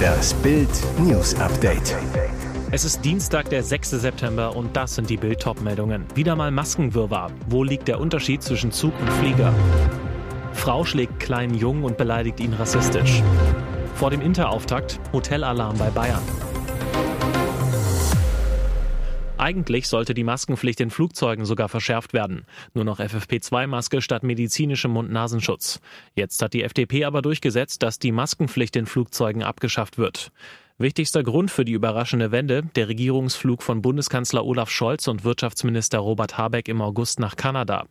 Das Bild News Update. Es ist Dienstag, der 6. September und das sind die Bild meldungen Wieder mal Maskenwirrwarr. Wo liegt der Unterschied zwischen Zug und Flieger? Frau schlägt kleinen Jungen und beleidigt ihn rassistisch. Vor dem Interauftakt Hotelalarm bei Bayern. Eigentlich sollte die Maskenpflicht in Flugzeugen sogar verschärft werden. Nur noch FFP2-Maske statt medizinischem Mund-Nasenschutz. Jetzt hat die FDP aber durchgesetzt, dass die Maskenpflicht in Flugzeugen abgeschafft wird. Wichtigster Grund für die überraschende Wende, der Regierungsflug von Bundeskanzler Olaf Scholz und Wirtschaftsminister Robert Habeck im August nach Kanada.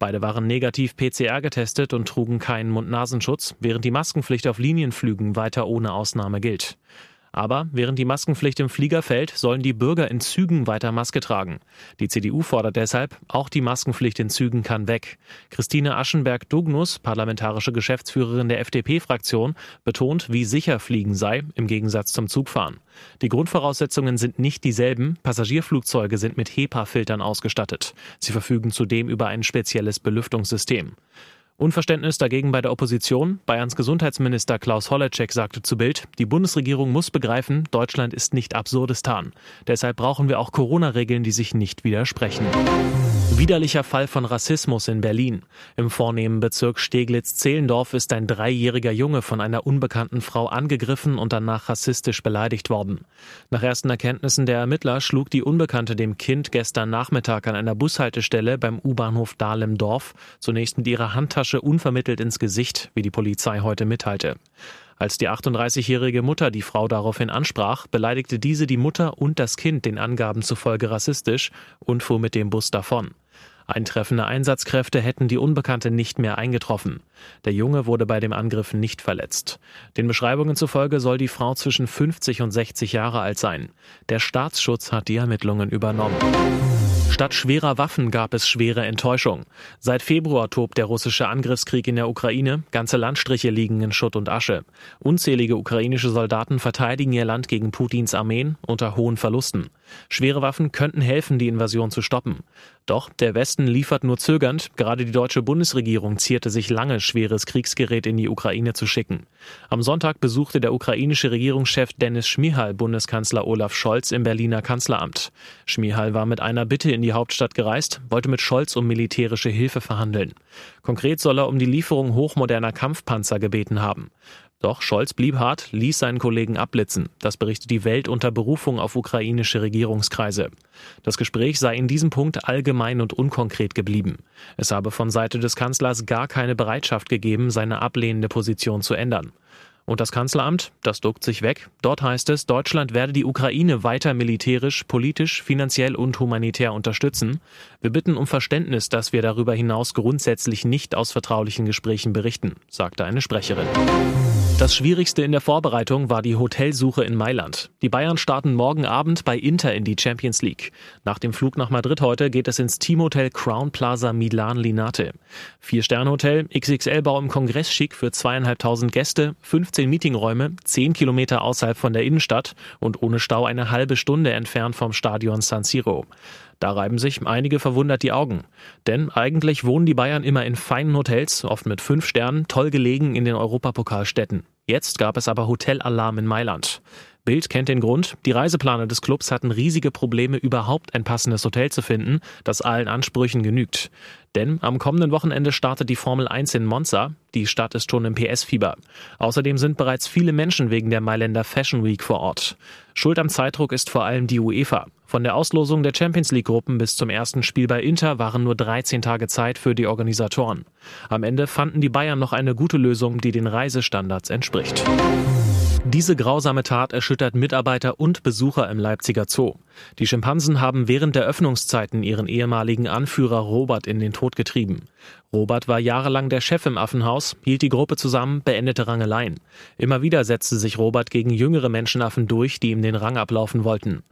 Beide waren negativ PCR getestet und trugen keinen Mund-Nasenschutz, während die Maskenpflicht auf Linienflügen weiter ohne Ausnahme gilt. Aber während die Maskenpflicht im Flieger fällt, sollen die Bürger in Zügen weiter Maske tragen. Die CDU fordert deshalb, auch die Maskenpflicht in Zügen kann weg. Christine Aschenberg-Dugnus, parlamentarische Geschäftsführerin der FDP-Fraktion, betont, wie sicher Fliegen sei, im Gegensatz zum Zugfahren. Die Grundvoraussetzungen sind nicht dieselben. Passagierflugzeuge sind mit HEPA-Filtern ausgestattet. Sie verfügen zudem über ein spezielles Belüftungssystem. Unverständnis dagegen bei der Opposition. Bayerns Gesundheitsminister Klaus Holleczek sagte zu Bild, die Bundesregierung muss begreifen, Deutschland ist nicht Absurdistan. Deshalb brauchen wir auch Corona-Regeln, die sich nicht widersprechen. Widerlicher Fall von Rassismus in Berlin. Im vornehmen Bezirk Steglitz-Zehlendorf ist ein dreijähriger Junge von einer unbekannten Frau angegriffen und danach rassistisch beleidigt worden. Nach ersten Erkenntnissen der Ermittler schlug die Unbekannte dem Kind gestern Nachmittag an einer Bushaltestelle beim U-Bahnhof Dahlem-Dorf zunächst mit ihrer Handtasche unvermittelt ins Gesicht, wie die Polizei heute mitteilte. Als die 38-jährige Mutter die Frau daraufhin ansprach, beleidigte diese die Mutter und das Kind den Angaben zufolge rassistisch und fuhr mit dem Bus davon. Eintreffende Einsatzkräfte hätten die Unbekannte nicht mehr eingetroffen. Der Junge wurde bei dem Angriff nicht verletzt. Den Beschreibungen zufolge soll die Frau zwischen 50 und 60 Jahre alt sein. Der Staatsschutz hat die Ermittlungen übernommen. Statt schwerer Waffen gab es schwere Enttäuschung. Seit Februar tobt der russische Angriffskrieg in der Ukraine. Ganze Landstriche liegen in Schutt und Asche. Unzählige ukrainische Soldaten verteidigen ihr Land gegen Putins Armeen unter hohen Verlusten. Schwere Waffen könnten helfen, die Invasion zu stoppen. Doch der Westen liefert nur zögernd. Gerade die deutsche Bundesregierung zierte sich lange, schweres Kriegsgerät in die Ukraine zu schicken. Am Sonntag besuchte der ukrainische Regierungschef Dennis Schmihal Bundeskanzler Olaf Scholz im Berliner Kanzleramt. Schmihal war mit einer Bitte in die Hauptstadt gereist, wollte mit Scholz um militärische Hilfe verhandeln. Konkret soll er um die Lieferung hochmoderner Kampfpanzer gebeten haben. Doch Scholz blieb hart, ließ seinen Kollegen abblitzen. Das berichtet die Welt unter Berufung auf ukrainische Regierungskreise. Das Gespräch sei in diesem Punkt allgemein und unkonkret geblieben. Es habe von Seite des Kanzlers gar keine Bereitschaft gegeben, seine ablehnende Position zu ändern. Und das Kanzleramt, das duckt sich weg. Dort heißt es, Deutschland werde die Ukraine weiter militärisch, politisch, finanziell und humanitär unterstützen. Wir bitten um Verständnis, dass wir darüber hinaus grundsätzlich nicht aus vertraulichen Gesprächen berichten, sagte eine Sprecherin. Das Schwierigste in der Vorbereitung war die Hotelsuche in Mailand. Die Bayern starten morgen Abend bei Inter in die Champions League. Nach dem Flug nach Madrid heute geht es ins Teamhotel Crown Plaza Milan Linate. Vier-Sterne-Hotel, XXL-Bau im Kongressschick für zweieinhalbtausend Gäste, 15 Meetingräume, 10 Kilometer außerhalb von der Innenstadt und ohne Stau eine halbe Stunde entfernt vom Stadion San Siro. Da reiben sich einige verwundert die Augen. Denn eigentlich wohnen die Bayern immer in feinen Hotels, oft mit fünf Sternen, toll gelegen in den Europapokalstädten. Jetzt gab es aber Hotelalarm in Mailand. Bild kennt den Grund. Die Reiseplaner des Clubs hatten riesige Probleme, überhaupt ein passendes Hotel zu finden, das allen Ansprüchen genügt. Denn am kommenden Wochenende startet die Formel 1 in Monza. Die Stadt ist schon im PS-Fieber. Außerdem sind bereits viele Menschen wegen der Mailänder Fashion Week vor Ort. Schuld am Zeitdruck ist vor allem die UEFA. Von der Auslosung der Champions League-Gruppen bis zum ersten Spiel bei Inter waren nur 13 Tage Zeit für die Organisatoren. Am Ende fanden die Bayern noch eine gute Lösung, die den Reisestandards entspricht. Diese grausame Tat erschüttert Mitarbeiter und Besucher im Leipziger Zoo. Die Schimpansen haben während der Öffnungszeiten ihren ehemaligen Anführer Robert in den Tod getrieben. Robert war jahrelang der Chef im Affenhaus, hielt die Gruppe zusammen, beendete Rangeleien. Immer wieder setzte sich Robert gegen jüngere Menschenaffen durch, die ihm den Rang ablaufen wollten.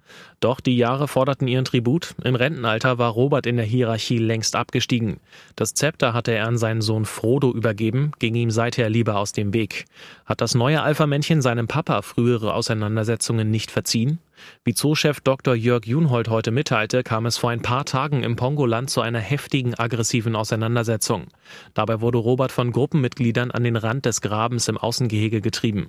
Doch die Jahre forderten ihren Tribut. Im Rentenalter war Robert in der Hierarchie längst abgestiegen. Das Zepter hatte er an seinen Sohn Frodo übergeben, ging ihm seither lieber aus dem Weg. Hat das neue Alpha-Männchen seine seinem Papa frühere Auseinandersetzungen nicht verziehen? Wie Zoochef Dr. Jörg Junhold heute mitteilte, kam es vor ein paar Tagen im Pongoland zu einer heftigen, aggressiven Auseinandersetzung. Dabei wurde Robert von Gruppenmitgliedern an den Rand des Grabens im Außengehege getrieben.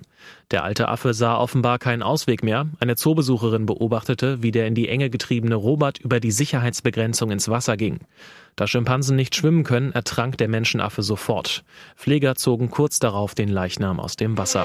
Der alte Affe sah offenbar keinen Ausweg mehr. Eine Zoobesucherin beobachtete, wie der in die Enge getriebene Robert über die Sicherheitsbegrenzung ins Wasser ging. Da Schimpansen nicht schwimmen können, ertrank der Menschenaffe sofort. Pfleger zogen kurz darauf den Leichnam aus dem Wasser.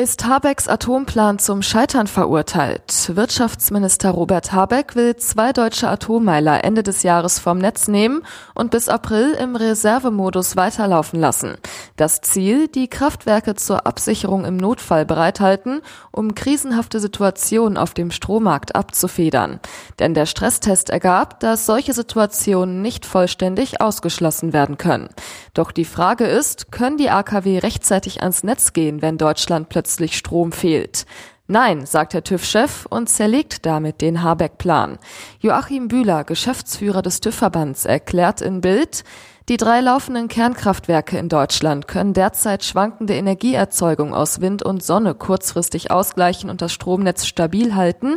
Ist Habecks Atomplan zum Scheitern verurteilt? Wirtschaftsminister Robert Habeck will zwei deutsche Atommeiler Ende des Jahres vom Netz nehmen und bis April im Reservemodus weiterlaufen lassen. Das Ziel, die Kraftwerke zur Absicherung im Notfall bereithalten, um krisenhafte Situationen auf dem Strommarkt abzufedern. Denn der Stresstest ergab, dass solche Situationen nicht vollständig ausgeschlossen werden können. Doch die Frage ist, können die AKW rechtzeitig ans Netz gehen, wenn Deutschland plötzlich Strom fehlt? Nein, sagt der TÜV-Chef und zerlegt damit den Habeck-Plan. Joachim Bühler, Geschäftsführer des TÜV-Verbands, erklärt in Bild, die drei laufenden Kernkraftwerke in Deutschland können derzeit schwankende Energieerzeugung aus Wind und Sonne kurzfristig ausgleichen und das Stromnetz stabil halten,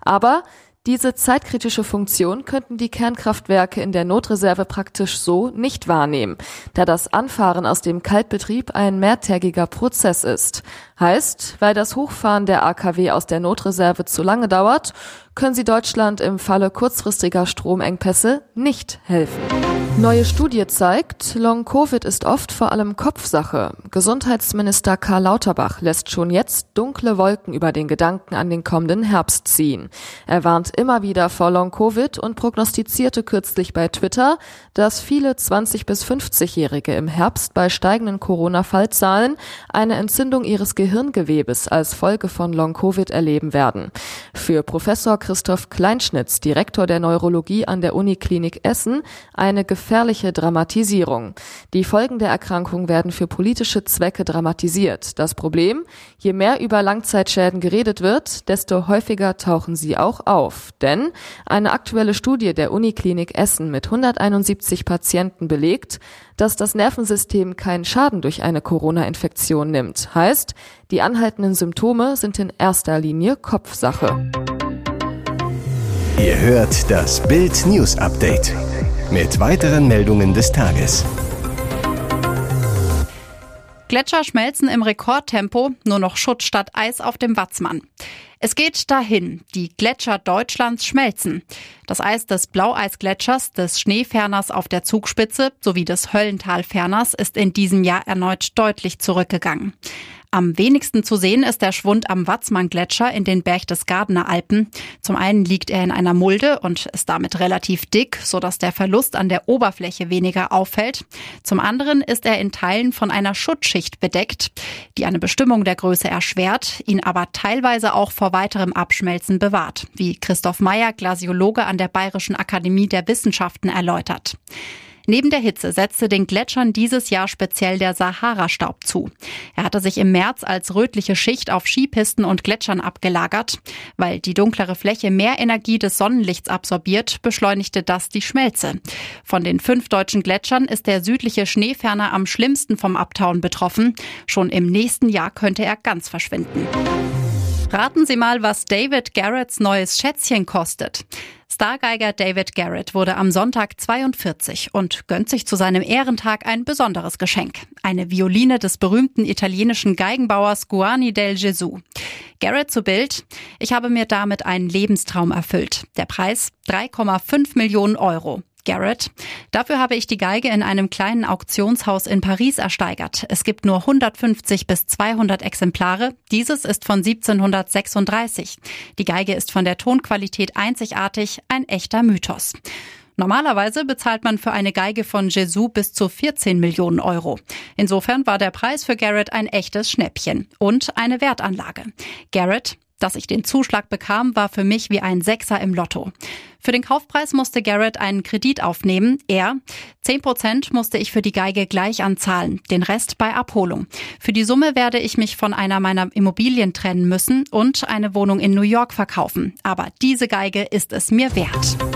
aber diese zeitkritische Funktion könnten die Kernkraftwerke in der Notreserve praktisch so nicht wahrnehmen, da das Anfahren aus dem Kaltbetrieb ein mehrtägiger Prozess ist. Heißt, weil das Hochfahren der AKW aus der Notreserve zu lange dauert, können sie Deutschland im Falle kurzfristiger Stromengpässe nicht helfen. Neue Studie zeigt, Long-Covid ist oft vor allem Kopfsache. Gesundheitsminister Karl Lauterbach lässt schon jetzt dunkle Wolken über den Gedanken an den kommenden Herbst ziehen. Er warnt immer wieder vor Long-Covid und prognostizierte kürzlich bei Twitter, dass viele 20- bis 50-Jährige im Herbst bei steigenden Corona-Fallzahlen eine Entzündung ihres Gehirngewebes als Folge von Long-Covid erleben werden. Für Professor Christoph Kleinschnitz, Direktor der Neurologie an der Uniklinik Essen, eine gefährliche Dramatisierung. Die Folgen der Erkrankung werden für politische Zwecke dramatisiert. Das Problem, je mehr über Langzeitschäden geredet wird, desto häufiger tauchen sie auch auf. Denn eine aktuelle Studie der Uniklinik Essen mit 171 Patienten belegt, dass das Nervensystem keinen Schaden durch eine Corona-Infektion nimmt. Heißt, die anhaltenden Symptome sind in erster Linie Kopfsache. Ihr hört das Bild News Update mit weiteren Meldungen des Tages. Gletscher schmelzen im Rekordtempo, nur noch Schutt statt Eis auf dem Watzmann. Es geht dahin, die Gletscher Deutschlands schmelzen. Das Eis des Blaueisgletschers, des Schneeferners auf der Zugspitze sowie des Höllentalferners ist in diesem Jahr erneut deutlich zurückgegangen. Am wenigsten zu sehen ist der Schwund am Watzmann-Gletscher in den Berchtesgadener Alpen. Zum einen liegt er in einer Mulde und ist damit relativ dick, sodass der Verlust an der Oberfläche weniger auffällt. Zum anderen ist er in Teilen von einer Schutzschicht bedeckt, die eine Bestimmung der Größe erschwert, ihn aber teilweise auch vor weiterem Abschmelzen bewahrt, wie Christoph Meyer, Glasiologe an der Bayerischen Akademie der Wissenschaften, erläutert. Neben der Hitze setzte den Gletschern dieses Jahr speziell der Sahara-Staub zu. Er hatte sich im März als rötliche Schicht auf Skipisten und Gletschern abgelagert. Weil die dunklere Fläche mehr Energie des Sonnenlichts absorbiert, beschleunigte das die Schmelze. Von den fünf deutschen Gletschern ist der südliche Schneeferner am schlimmsten vom Abtauen betroffen. Schon im nächsten Jahr könnte er ganz verschwinden. Raten Sie mal, was David Garretts neues Schätzchen kostet. Stargeiger David Garrett wurde am Sonntag 42 und gönnt sich zu seinem Ehrentag ein besonderes Geschenk. Eine Violine des berühmten italienischen Geigenbauers Guani del Gesù. Garrett zu Bild. Ich habe mir damit einen Lebenstraum erfüllt. Der Preis 3,5 Millionen Euro. Garrett. Dafür habe ich die Geige in einem kleinen Auktionshaus in Paris ersteigert. Es gibt nur 150 bis 200 Exemplare. Dieses ist von 1736. Die Geige ist von der Tonqualität einzigartig, ein echter Mythos. Normalerweise bezahlt man für eine Geige von Jesu bis zu 14 Millionen Euro. Insofern war der Preis für Garrett ein echtes Schnäppchen und eine Wertanlage. Garrett dass ich den Zuschlag bekam, war für mich wie ein Sechser im Lotto. Für den Kaufpreis musste Garrett einen Kredit aufnehmen. Er, 10 Prozent musste ich für die Geige gleich anzahlen, den Rest bei Abholung. Für die Summe werde ich mich von einer meiner Immobilien trennen müssen und eine Wohnung in New York verkaufen. Aber diese Geige ist es mir wert.